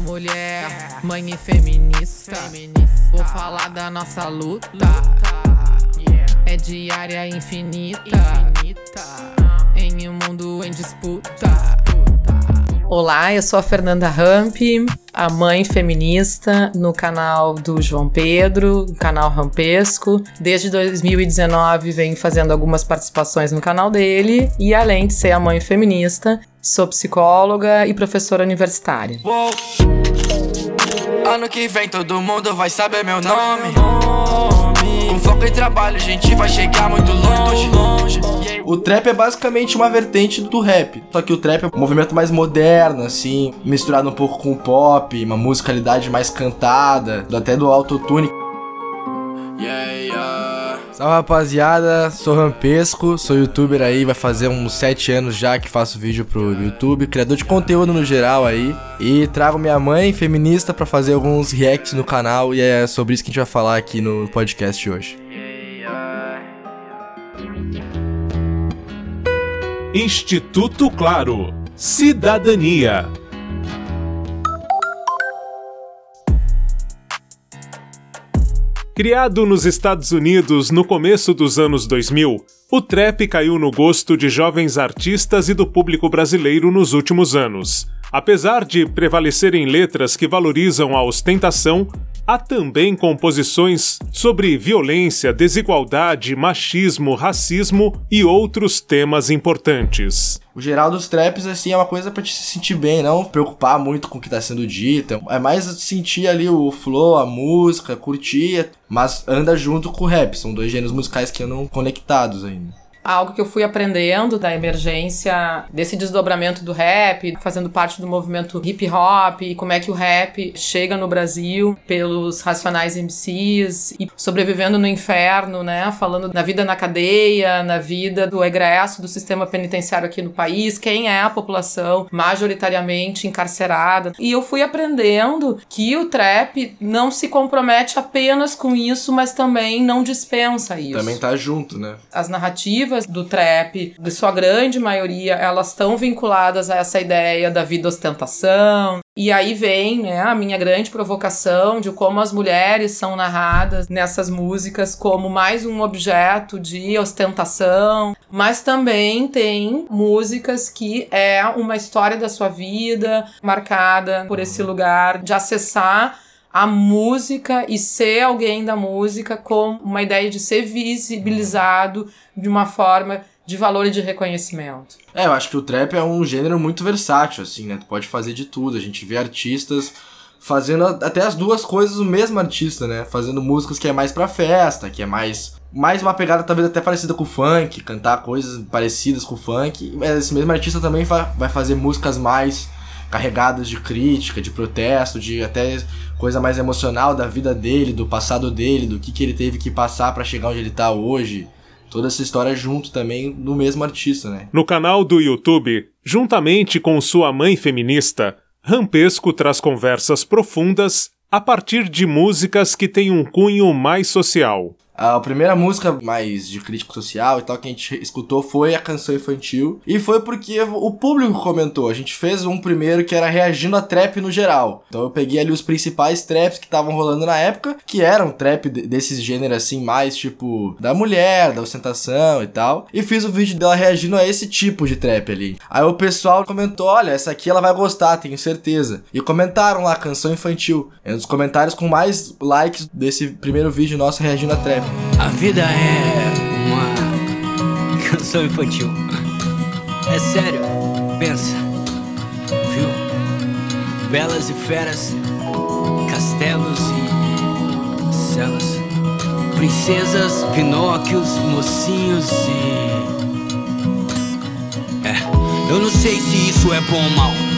Sou mulher, mãe e feminista. Vou falar da nossa luta. É diária infinita. Em um mundo em disputa. Olá, eu sou a Fernanda Ramp, a mãe feminista no canal do João Pedro, o canal Rampesco. Desde 2019 venho fazendo algumas participações no canal dele e além de ser a mãe feminista, sou psicóloga e professora universitária. Uou. Ano que vem todo mundo vai saber meu nome. Com foco em trabalho, a gente vai chegar muito longe. O trap é basicamente uma vertente do rap. Só que o trap é um movimento mais moderno, assim, misturado um pouco com o pop, uma musicalidade mais cantada, até do autotune. Yeah. Salve rapaziada, sou Rampesco, sou youtuber aí, vai fazer uns 7 anos já que faço vídeo pro YouTube, criador de conteúdo no geral aí. E trago minha mãe, feminista, para fazer alguns reacts no canal e é sobre isso que a gente vai falar aqui no podcast hoje. Instituto Claro. Cidadania. Criado nos Estados Unidos no começo dos anos 2000, o trap caiu no gosto de jovens artistas e do público brasileiro nos últimos anos. Apesar de prevalecerem letras que valorizam a ostentação, Há também composições sobre violência, desigualdade, machismo, racismo e outros temas importantes. O geral dos traps, assim, é uma coisa para te se sentir bem, não preocupar muito com o que tá sendo dito. É mais sentir ali o flow, a música, curtir, mas anda junto com o rap. São dois gêneros musicais que andam conectados ainda algo que eu fui aprendendo da emergência desse desdobramento do rap, fazendo parte do movimento hip hop e como é que o rap chega no Brasil pelos racionais MCs e sobrevivendo no inferno, né? Falando da vida na cadeia, na vida do egresso do sistema penitenciário aqui no país, quem é a população majoritariamente encarcerada. E eu fui aprendendo que o trap não se compromete apenas com isso, mas também não dispensa isso. Também tá junto, né? As narrativas narrativas do trap, de sua grande maioria, elas estão vinculadas a essa ideia da vida ostentação. E aí vem, né, a minha grande provocação de como as mulheres são narradas nessas músicas como mais um objeto de ostentação, mas também tem músicas que é uma história da sua vida marcada por esse lugar de acessar a música e ser alguém da música com uma ideia de ser visibilizado de uma forma de valor e de reconhecimento. É, eu acho que o trap é um gênero muito versátil, assim, né? Tu pode fazer de tudo. A gente vê artistas fazendo até as duas coisas o mesmo artista, né? Fazendo músicas que é mais pra festa, que é mais mais uma pegada talvez até parecida com o funk, cantar coisas parecidas com o funk. Esse mesmo artista também vai fazer músicas mais carregadas de crítica, de protesto, de até coisa mais emocional da vida dele, do passado dele, do que, que ele teve que passar para chegar onde ele tá hoje. Toda essa história junto também do mesmo artista, né? No canal do YouTube, juntamente com sua mãe feminista, Rampesco traz conversas profundas a partir de músicas que têm um cunho mais social. A primeira música mais de crítica social e tal que a gente escutou foi a canção infantil. E foi porque o público comentou. A gente fez um primeiro que era reagindo a trap no geral. Então eu peguei ali os principais traps que estavam rolando na época, que eram trap desses gêneros assim, mais tipo da mulher, da ostentação e tal. E fiz o vídeo dela reagindo a esse tipo de trap ali. Aí o pessoal comentou: olha, essa aqui ela vai gostar, tenho certeza. E comentaram lá, canção infantil. É um dos comentários com mais likes desse primeiro vídeo nosso reagindo a trap. A vida é uma canção infantil. É sério, pensa. Viu? Belas e feras, castelos e celas. Princesas, Pinóquios, mocinhos e. É, eu não sei se isso é bom ou mal.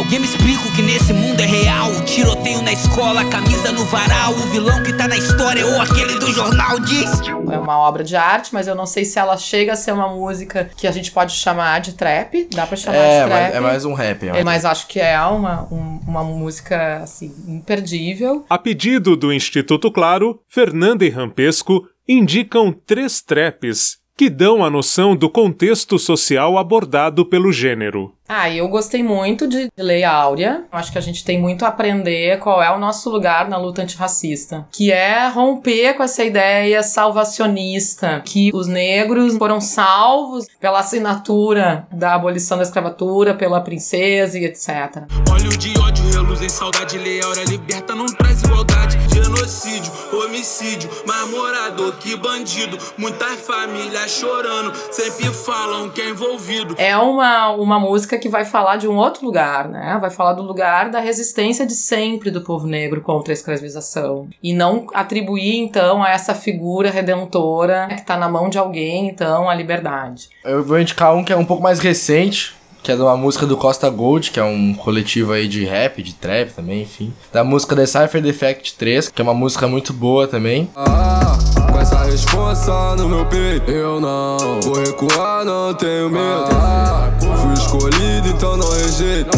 Alguém me explica o que nesse mundo é real? O tiroteio na escola, camisa no varal, o vilão que tá na história ou aquele do jornal diz. É uma obra de arte, mas eu não sei se ela chega a ser uma música que a gente pode chamar de trap. Dá pra chamar é, de trap. É mais um rap. É, mas acho que é uma, um, uma música, assim, imperdível. A pedido do Instituto Claro, Fernanda e Rampesco indicam três traps que dão a noção do contexto social abordado pelo gênero. Ah, eu gostei muito de Lei Áurea. Acho que a gente tem muito a aprender qual é o nosso lugar na luta antirracista, que é romper com essa ideia salvacionista que os negros foram salvos pela assinatura da abolição da escravatura, pela princesa e etc. Óleo de ódio reluz em saudade, Lei Áurea liberta não traz igualdade, genocídio, homicídio, morador que bandido, muitas famílias chorando, sempre falam que é envolvido. É uma, uma música que vai falar de um outro lugar, né? Vai falar do lugar da resistência de sempre do povo negro contra a escravização. E não atribuir, então, a essa figura redentora que tá na mão de alguém, então, a liberdade. Eu vou indicar um que é um pouco mais recente, que é de uma música do Costa Gold, que é um coletivo aí de rap, de trap também, enfim. Da música The Cypher Defect 3, que é uma música muito boa também. Ah, essa responsa no meu peito, eu não vou recuar, não tenho medo. Ah, fui escolhido, então não rejeito.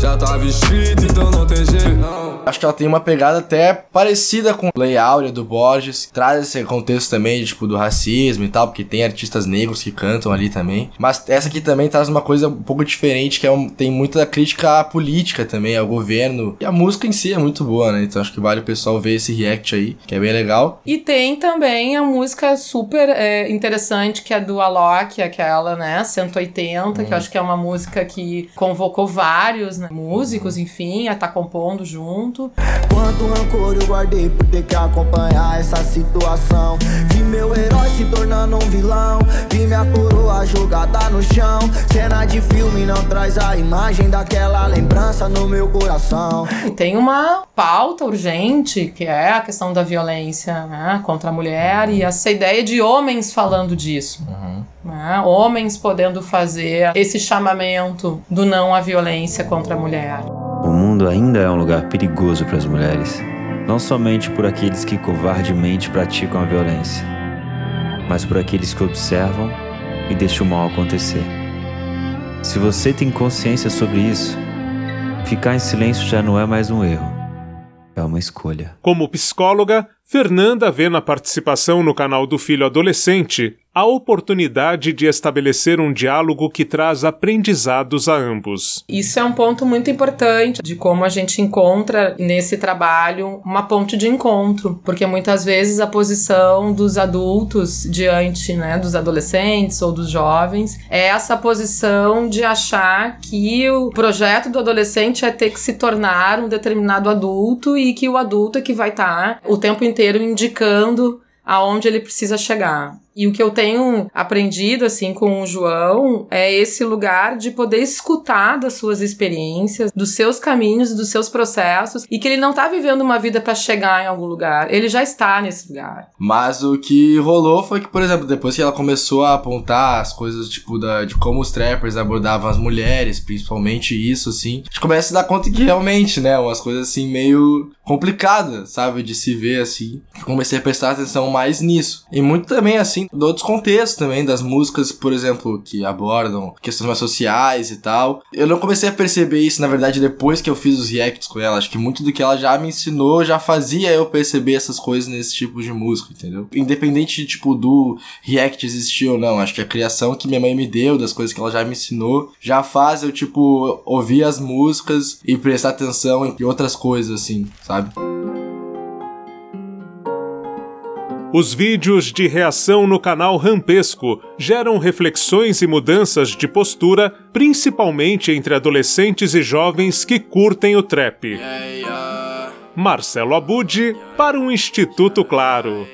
Já tava escrito, então não tem jeito. Acho que ela tem uma pegada até parecida com Lei Áurea do Borges, traz esse contexto também, tipo, do racismo e tal, porque tem artistas negros que cantam ali também. Mas essa aqui também traz uma coisa um pouco diferente, que é um, tem muita crítica à política também, ao governo. E a música em si é muito boa, né? Então acho que vale o pessoal ver esse react aí, que é bem legal. E tem também a música super é, interessante, que é do Alok, aquela, né, 180, que eu acho que é uma música que convocou vários né, músicos, enfim, a tá compondo junto. Quanto rancor eu guardei por ter que acompanhar essa situação. Vi meu herói se tornando um vilão. Vi minha coroa jogada no chão. Cena de filme não traz a imagem daquela lembrança no meu coração. E tem uma pauta urgente, que é a questão da violência né, contra a mulher e essa ideia de homens falando disso. Uhum. Né, homens podendo fazer esse chamamento do não à violência contra a mulher. O mundo ainda é um lugar perigoso para as mulheres, não somente por aqueles que covardemente praticam a violência, mas por aqueles que observam e deixam o mal acontecer. Se você tem consciência sobre isso, ficar em silêncio já não é mais um erro, é uma escolha. Como psicóloga, Fernanda vê na participação no canal do filho adolescente a oportunidade de estabelecer um diálogo que traz aprendizados a ambos. Isso é um ponto muito importante de como a gente encontra nesse trabalho uma ponte de encontro, porque muitas vezes a posição dos adultos diante né, dos adolescentes ou dos jovens é essa posição de achar que o projeto do adolescente é ter que se tornar um determinado adulto e que o adulto é que vai estar o tempo inteiro indicando aonde ele precisa chegar. E o que eu tenho aprendido, assim, com o João é esse lugar de poder escutar das suas experiências, dos seus caminhos, dos seus processos, e que ele não tá vivendo uma vida para chegar em algum lugar, ele já está nesse lugar. Mas o que rolou foi que, por exemplo, depois que ela começou a apontar as coisas, tipo, da, de como os trappers abordavam as mulheres, principalmente isso, assim, a gente começa a dar conta que realmente, né, umas coisas assim meio complicadas, sabe, de se ver assim. Comecei a prestar atenção mais nisso. E muito também, assim, de outros contextos também, das músicas, por exemplo, que abordam questões mais sociais e tal. Eu não comecei a perceber isso, na verdade, depois que eu fiz os reacts com ela. Acho que muito do que ela já me ensinou já fazia eu perceber essas coisas nesse tipo de música, entendeu? Independente, tipo, do react existir ou não. Acho que a criação que minha mãe me deu, das coisas que ela já me ensinou, já faz eu, tipo, ouvir as músicas e prestar atenção em outras coisas, assim, sabe? Os vídeos de reação no canal Rampesco geram reflexões e mudanças de postura, principalmente entre adolescentes e jovens que curtem o trap. Marcelo Abud para o Instituto Claro.